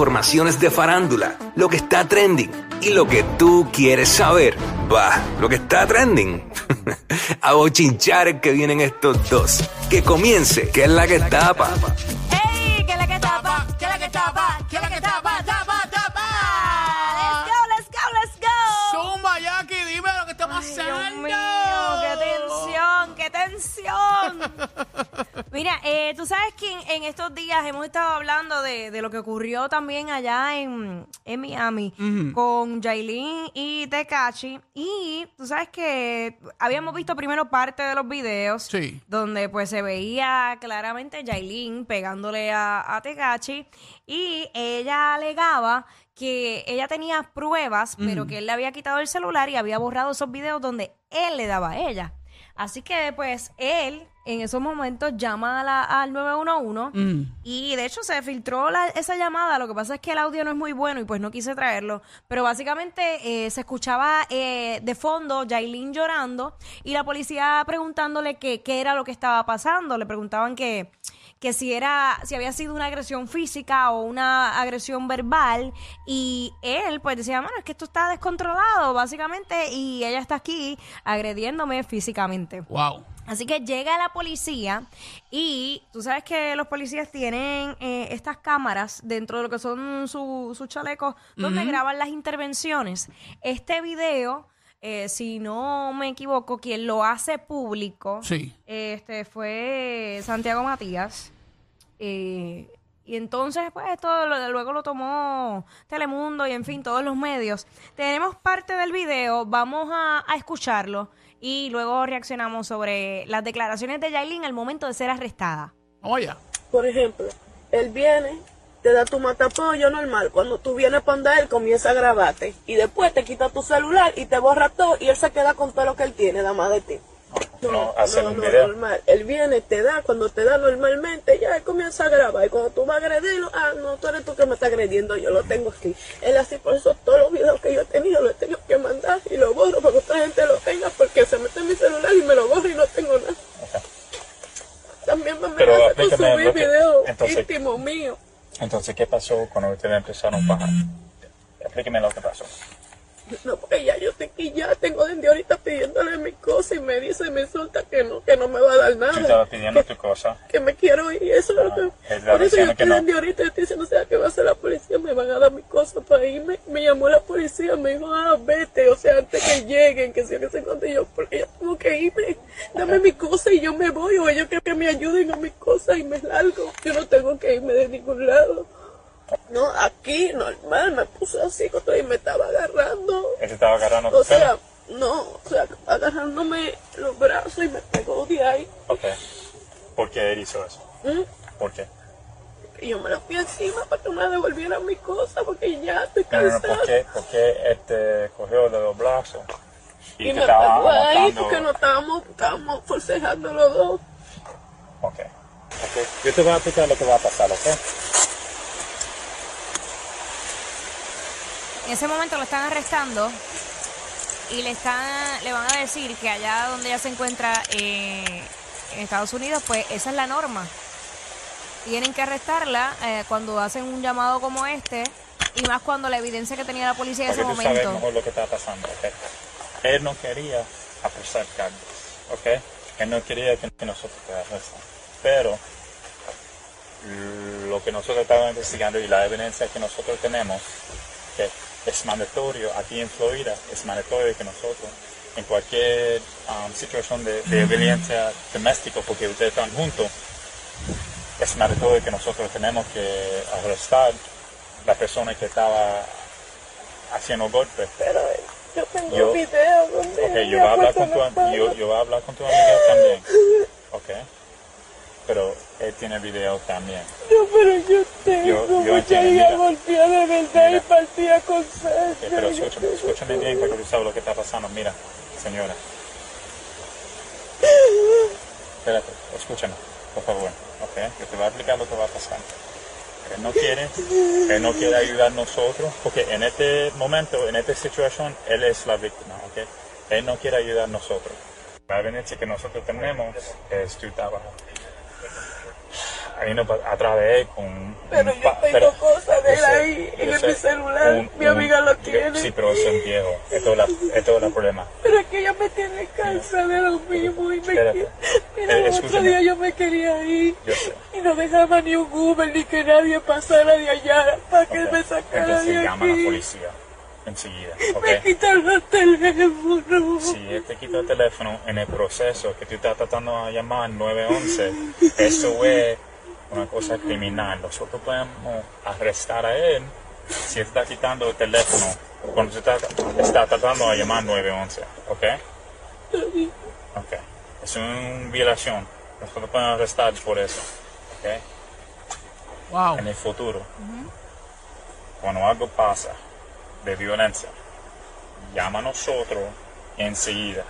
informaciones de farándula, lo que está trending y lo que tú quieres saber. Va, lo que está trending. A bochinchar que vienen estos dos. Que comience, que es la que tapa. ¡Ey! ¿Qué es la que tapa? ¿Qué es la que tapa? ¿Qué es la que tapa? ¡Tapa, tapa! ¡Let's go, let's go, let's go! Zumba, Jackie, dime lo que está Ay, Dios pasando. mío, qué tensión, qué tensión. Mira, eh, tú sabes que en, en estos días hemos estado hablando de, de lo que ocurrió también allá en, en Miami con Jailin y Tekachi. Y tú sabes que habíamos visto primero parte de los videos Sí. donde pues se veía claramente Jailin pegándole a, a Tekachi y ella alegaba que ella tenía pruebas, pero que él le había quitado el celular y había borrado esos videos donde él le daba a ella. Así que pues él en esos momentos llama a la- al 911 y de hecho se filtró la- esa llamada, lo que pasa es que el audio no es muy bueno y pues no quise traerlo, pero básicamente eh, se escuchaba eh, de fondo Jailin llorando y la policía preguntándole qué era lo que estaba pasando, le preguntaban que que si era si había sido una agresión física o una agresión verbal. Y él pues decía, "Mano, es que esto está descontrolado básicamente y ella está aquí agrediéndome físicamente." Wow. Así que llega la policía y tú sabes que los policías tienen eh, estas cámaras dentro de lo que son su- sus chalecos donde graban las intervenciones. Este video, eh, si no me equivoco, quien lo hace público Sí. este fue Santiago Matías. eh, y entonces, pues, esto lo- luego lo tomó Telemundo y, en fin, todos los medios. Tenemos parte del video, vamos a, a escucharlo y luego reaccionamos sobre las declaraciones de Yailin al momento de ser arrestada. Vamos allá. Por ejemplo, él viene, te da tu matapollo normal. Cuando tú vienes para donde él, comienza a grabarte. Y después te quita tu celular y te borra todo y él se queda con todo lo que él tiene, nada más de ti. No, hacer un video. normal. Él viene, te da, cuando te da normalmente, ya él comienza a grabar. Y cuando tú vas a agredirlo, ah, no, tú eres tú que me estás agrediendo, yo lo tengo aquí. Él así, por eso todos los videos que yo he tenido los he tenido que mandar y lo borro para que otra gente lo tenga, porque se mete en mi celular y me lo borro y no tengo nada. También me Pero amenaza con explícame subir lo que- videos entonces- ¿qué pasó cuando ustedes empezaron a bajar? Explíqueme lo que pasó. No, porque ya yo te aquí ya tengo desde ahorita pidiéndole mi cosa y me dice, me insulta que no, que no me va a dar nada. Tú estabas pidiendo tu cosa. que me quiero ir, eso es lo que... Ah, es Por eso yo que estoy no. desde ahorita estoy diciendo, o sea, que va a hacer la policía, me van a dar mi cosa para irme. Me llamó la policía, me dijo, ah, vete, o sea, antes que lleguen, que sea que se cuente yo, porque yo tengo que irme, dame mi cosa y yo me voy, o ellos que, que me ayuden a mi cosa y me largo. Yo no tengo que irme de ningún lado. No, aquí, normal, me puse así, y me estaba agarrando. Él estaba agarrando O sea. No, o sea, agarrándome los brazos y me pegó de ahí. Ok. ¿Por qué él hizo eso? ¿Mm? ¿Por qué? Y yo me la fui encima para que me devolvieran mi cosa porque ya estoy cansada. ¿por qué? ¿Por qué él te cogió de los brazos? Y, te me estaba pegó ahí aguantando? porque no estábamos, estábamos forcejando los dos. Ok. Ok. Yo te voy a explicar lo que va a pasar, ¿ok? En ese momento lo están arrestando y le están le van a decir que allá donde ella se encuentra eh, en Estados Unidos, pues esa es la norma. Tienen que arrestarla eh, cuando hacen un llamado como este y más cuando la evidencia que tenía la policía en ese tú sabes momento. mejor lo que está pasando, ¿ok? Él no quería apresar cargos, ¿ok? Él no quería que, que nosotros te arrestaran. Pero lo que nosotros estamos investigando y la evidencia que nosotros tenemos, que es mandatorio aquí en Florida, es mandatorio que nosotros, en cualquier um, situación de, de violencia doméstica, porque ustedes están juntos, es mandatorio que nosotros tenemos que arrestar la persona que estaba haciendo golpes. Pero yo tengo Yo- videos donde Ok, yo voy a ha hablar con tu, yo, yo voy a hablar con tu amiga también. Ok. Pero él tiene video también. No, pero yo tengo Yo- yo mucha hija golpeada de verdad Mira. y partida con sangre. pero Yo escúchame, escúchame bien porque tú sabes lo que está pasando. Mira, señora. Espérate, escúchame, por favor. Ok, yo te voy a explicar lo que va a pasar. Él no quiere, él no quiere ayudar a nosotros, porque en este momento, en esta situación, él es la víctima, ok. Él no quiere ayudar a nosotros. La evidencia que nosotros tenemos es tu trabajo. Vino pa- atrás de él con un Pero un yo tengo pero- cosas de él sé, ahí en yo mi sé, celular. Mi amiga lo tiene. Sí, pero eso es viejo. Esto es, la, esto es el problema. Pero es que ella me tiene cansada de lo mismo y me Espérate. Mira, Eh, el otro día yo me quería ir sé. y no dejaba ni un Uber ni que nadie pasara de allá para que Ok. me sacara Entonces de llama a la aquí. policía enseguida. ¿ok? Me quitaron el teléfono. Si él te quita el teléfono en el proceso que tú estás tratando de llamar 911, eso es una cosa criminal. Nosotros podemos arrestar a él si está quitando el teléfono cuando se está, está tratando de llamar 911. ¿Ok? Ok. Es una violación. Nosotros podemos arrestar por eso. ¿Ok? Wow. En el futuro, cuando algo pasa de violencia, llama a nosotros enseguida.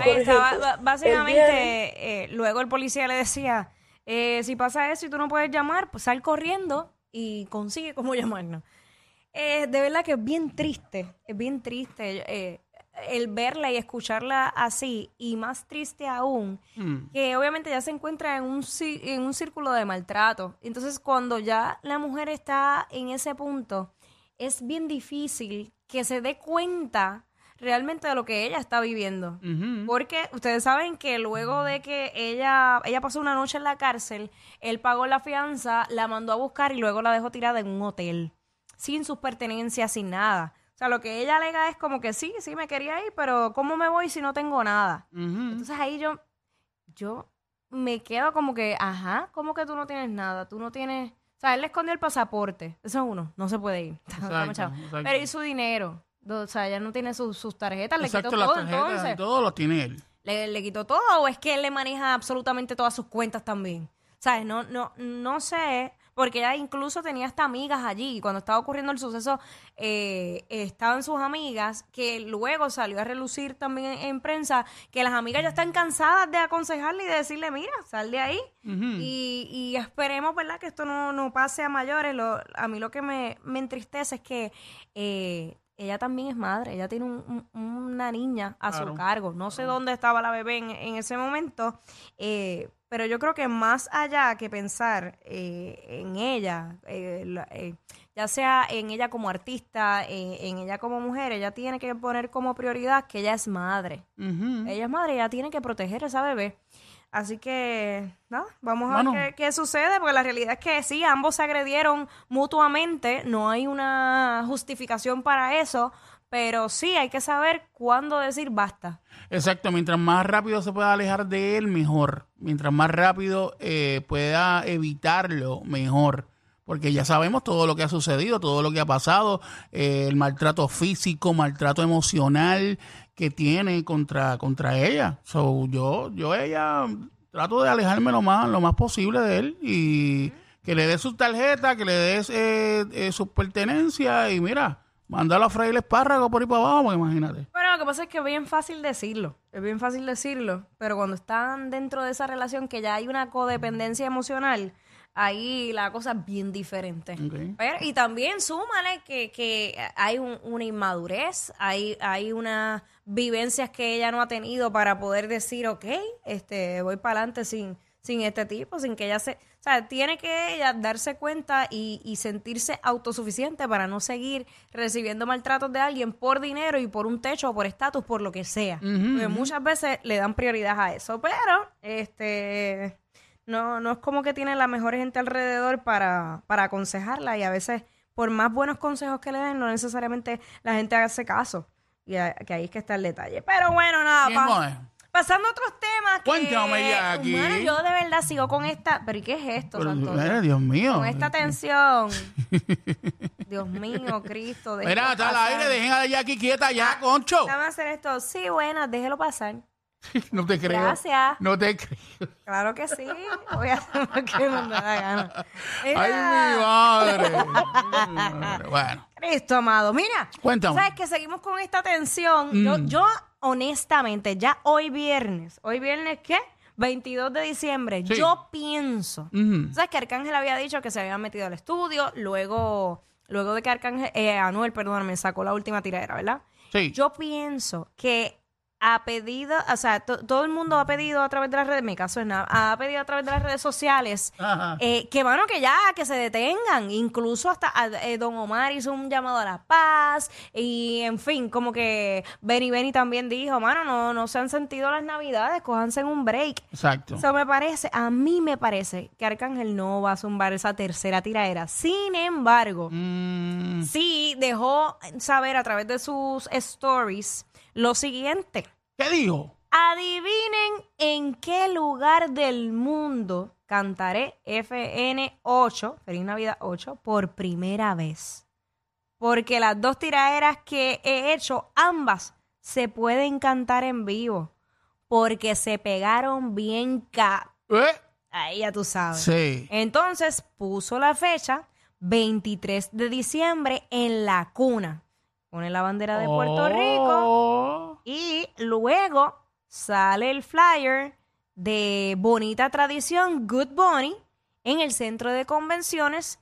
Ahí está, ejemplo, ba- ba- él básicamente, eh, luego el policía le decía, eh, si pasa eso y tú no puedes llamar, pues sal corriendo y consigue cómo llamarnos. Eh, de verdad que es bien triste, es bien triste eh, el verla y escucharla así, y más triste aún, que obviamente ya se encuentra en un, en un círculo de maltrato. Entonces, cuando ya la mujer está en ese punto, es bien difícil que se dé cuenta realmente de lo que ella está viviendo. Porque ustedes saben que luego de que ella, ella pasó una noche en la cárcel, él pagó la fianza, la mandó a buscar y luego la dejó tirada en un hotel, sin sus pertenencias, sin nada. O sea, lo que ella alega es como que sí, sí me quería ir, pero ¿cómo me voy si no tengo nada? Entonces ahí yo, yo me quedo como que, ajá, ¿cómo que tú no tienes nada? Tú no tienes... O sea, él le escondió el pasaporte. Eso es uno, no se puede ir. Exacto. Pero ¿y su dinero? O sea, ella no tiene sus- sus tarjetas, le Exacto, quitó las todo tarjetas entonces. y todo lo tiene él. ¿Le, le quitó todo o es que él le maneja absolutamente todas sus cuentas también? ¿Sabes? No, no, no sé, porque ella incluso tenía hasta amigas allí. Cuando estaba ocurriendo el suceso, eh, estaban sus amigas, que luego salió a relucir también en, en prensa, que las amigas ya están cansadas de aconsejarle y de decirle, mira, sal de ahí. y, y esperemos, ¿verdad?, que esto no, no pase a mayores. Lo- a mí lo que me, me entristece es que... eh, ella también es madre, ella tiene un- un- una niña a Claro. su cargo. No sé dónde estaba la bebé en, en ese momento, eh, pero yo creo que más allá que pensar eh, en ella, eh, eh, ya sea en ella como artista, eh, en ella como mujer, ella tiene que poner como prioridad que ella es madre. Ella es madre, ella tiene que proteger a esa bebé. Así que, nada, vamos a Bueno. ver qué, qué sucede, porque la realidad es que sí, ambos se agredieron mutuamente, no hay una justificación para eso, pero sí hay que saber cuándo decir basta. Exacto, mientras más rápido se pueda alejar de él, mejor. Mientras más rápido eh, pueda evitarlo, mejor. Porque ya sabemos todo lo que ha sucedido, todo lo que ha pasado, eh, el maltrato físico, maltrato emocional que tiene contra, contra ella. So, yo, yo ella trato de alejarme lo más, lo más posible de él y que le dé sus tarjetas, que le dé eh, eh, sus pertenencias y mira, mándalo a freír el espárrago por ahí para abajo, imagínate. Bueno, lo que pasa es que es bien fácil decirlo, es bien fácil decirlo, pero cuando están dentro de esa relación que ya hay una codependencia emocional, ahí la cosa es bien diferente. Pero- y también súmale que, que hay un- una inmadurez, hay, hay unas vivencias que ella no ha tenido para poder decir, ok, este, voy para adelante sin, sin este tipo, sin que ella se... O sea, tiene que ella darse cuenta y, y sentirse autosuficiente para no seguir recibiendo maltratos de alguien por dinero y por un techo o por estatus, por lo que sea. Porque muchas veces le dan prioridad a eso, pero este no, no es como que tiene la mejor gente alrededor para, para aconsejarla y a veces por más buenos consejos que le den, no necesariamente la gente hace caso. Y a- que ahí es que está el detalle. Pero bueno, nada, ¿Quién pa- pasando a otros temas. que- Cuéntame, Jackie. Humano, yo de verdad sigo con esta... ¿Pero y qué es esto, Pero, mira, Dios mío. Con esta tensión. Dios mío, Cristo. Mira, está al aire, dejen a Jackie quieta ya, concho. Déjame hacer esto. Sí, buenas, déjelo pasar. No te creo. Gracias. No te creo. Claro que sí. Voy a hacer lo que me da la gana. Ay, Mira. mi madre. Ay, mi madre. Bueno, Cristo amado. Mira, Cuéntame. sabes que seguimos con esta tensión. Yo, Mm. yo, honestamente, ya hoy viernes, hoy viernes, ¿qué? 22 de diciembre, Sí. yo pienso. ¿Sabes que Arcángel había dicho que se había metido al estudio? Luego, luego de que Arcángel, eh, Anuel, perdón, me sacó la última tiradera, ¿verdad? sí. Yo pienso que ha pedido, o sea, to- todo el mundo ha pedido a través de las redes, en mi caso es nada, ha pedido a través de las redes sociales eh, que, bueno, que ya, que se detengan. Incluso hasta ah, eh, Don Omar hizo un llamado a la paz y, en fin, como que Benny Benny también dijo, mano, no, no se han sentido las navidades, cójanse en un break. Exacto. Eso me parece, a mí me parece que Arcángel no va a zumbar esa tercera tiraera. Sin embargo, Mm, sí dejó saber a través de sus stories lo siguiente. ¿Qué dijo? Adivinen en qué lugar del mundo cantaré FN8, Feliz Navidad 8, por primera vez. Porque las dos tiraderas que he hecho, ambas se pueden cantar en vivo. Porque se pegaron bien ca... ¿Eh? Ahí ya tú sabes. Sí. Entonces puso la fecha 23 de diciembre en la cuna. Pone la bandera de Puerto Rico. Y luego sale el flyer de Bonita Tradición Good Bunny en el centro de convenciones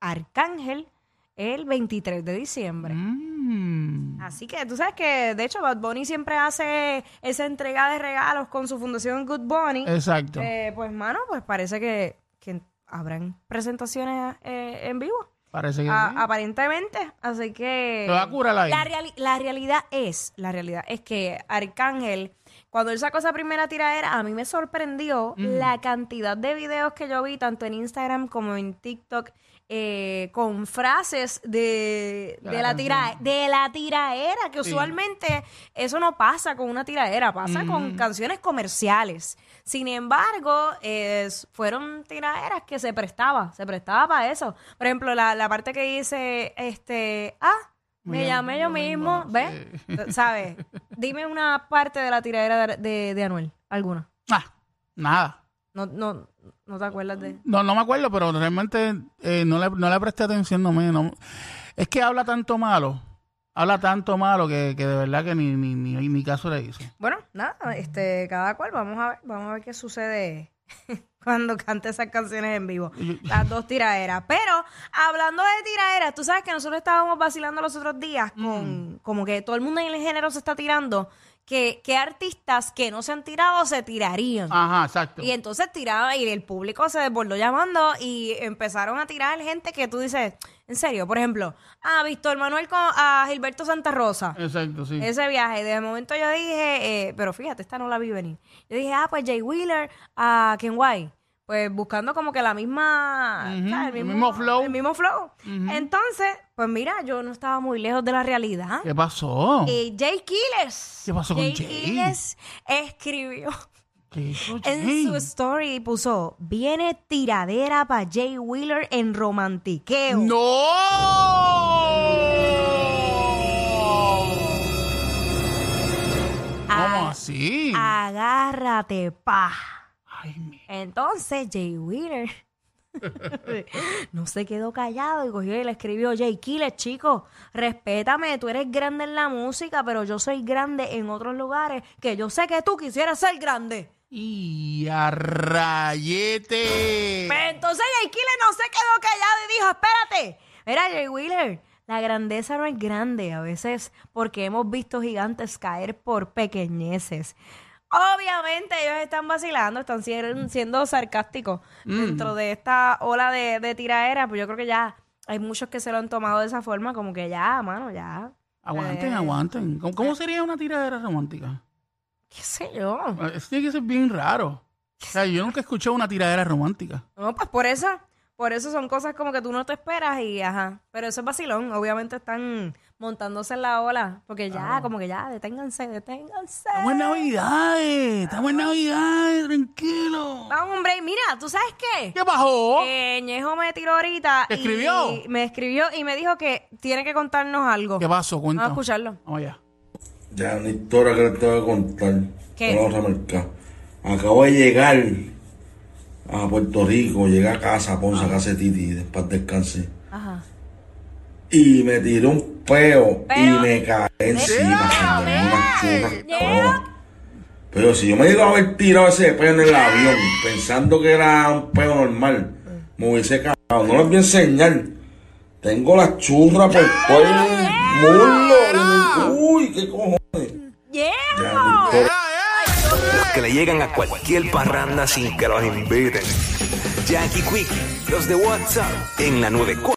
Arcángel el 23 de diciembre. Mm. Así que tú sabes que, de hecho, Bad Bunny siempre hace esa entrega de regalos con su fundación Good Bunny. Exacto. Eh, pues, mano, pues parece que, que habrán presentaciones eh, en vivo. Parece que A- sí. aparentemente. Así que. Te va a curar ahí. La, reali- la realidad es, la realidad es que Arcángel, cuando él sacó esa primera tiradera, a mí me sorprendió Mm. la cantidad de videos que yo vi, tanto en Instagram como en TikTok, eh, con frases de, De de la la, tira, canción. de la tiraera, que Sí. usualmente eso no pasa con una tiraera, pasa con canciones comerciales. Sin embargo, eh, fueron tiraderas que se prestaba, se prestaba para eso. Por ejemplo, la, la parte que dice, este, ah, me llamé yo mismo, ¿ves? ¿Sabes? Dime una parte de la tiradera de, de, de Anuel, alguna. Ah, nada. No, no, no te acuerdas de... No, no me acuerdo, pero realmente eh, no, le, no le presté atención. No me, no- es que habla tanto malo. Habla tanto malo que, que de verdad que ni, ni, ni, ni caso le hizo. Bueno, nada, este, cada cual, vamos a ver, vamos a ver qué sucede cuando cante esas canciones en vivo. Las dos tiraderas. Pero, hablando de tiraderas, tú sabes que nosotros estábamos vacilando los otros días con, como que todo el mundo en el género se está tirando, que, que artistas que no se han tirado se tirarían. Ajá, exacto. Y entonces tiraba y el público se desbordó llamando y empezaron a tirar gente que tú dices, en serio, por ejemplo, a Víctor Manuel con a Gilberto Santa Rosa. Exacto, sí. Ese viaje, de momento yo dije, eh, pero fíjate, esta no la vi venir. Yo dije, ah, pues Jay Wheeler a Ken White. Pues buscando como que la misma. El mismo flow. El mismo flow. Entonces, pues mira, yo no estaba muy lejos de la realidad. ¿Qué pasó? Eh, Jay Quiles. ¿Qué pasó con Jay? Quiles escribió ¿Qué hizo en su story puso: Viene tiradera para Jay Wheeler en romantiqueo. ¡No! ¿Cómo así? Agárrate, pa. Ay, mi- Entonces Jay Wheeler no se quedó callado y cogió y le escribió, Jay Killer, chico, respétame, tú eres grande en la música, pero yo soy grande en otros lugares que yo sé que tú quisieras ser grande. Y a rayete. Pero entonces Jay Killer no se quedó callado y dijo, espérate, mira Jay Wheeler, la grandeza no es grande a veces porque hemos visto gigantes caer por pequeñeces. Obviamente ellos están vacilando, están siendo, siendo sarcásticos dentro de esta ola de, de tiraera, pues yo creo que ya hay muchos que se lo han tomado de esa forma, como que ya, mano, ya. Aguanten, Eh, aguanten. ¿Cómo, cómo sería una tiradera romántica? ¿Qué sé yo? Eso tiene que ser bien raro. O sea, yo nunca he escuchado una tiradera romántica. No, pues por eso, por eso son cosas como que tú no te esperas y ajá. Pero eso es vacilón, obviamente están montándose en la ola, porque ya, como que ya, deténganse, deténganse. Estamos en Navidades. Estamos en Navidades, tranquilo. Vamos, hombre, y mira, ¿tú sabes qué? ¿Qué bajó? Eh, Ñejo me tiró ahorita. ¿Te y escribió? Me escribió y me dijo que tiene que contarnos algo. ¿Qué pasó? Cuenta. Vamos a escucharlo. Vamos allá. Ya, una historia que les tengo que contar. ¿Qué? Vamos a. Acabo de llegar a Puerto Rico, llegué a casa, a Ponce, a casa de Titi, después descansé. Ajá. Y me tiré un peo y me caí encima, unas churras. Pero si yo me digo haber tirado ese peo en el avión, pensando que era un peo normal, me hubiese cagado. No les voy a enseñar. Tengo las churras por todo el me- Uy, qué cojones. Yeah. Ya, Víctor. Los que le llegan a cualquier parranda sin que los inviten. Jackie Quickie, los de WhatsApp, en la 94.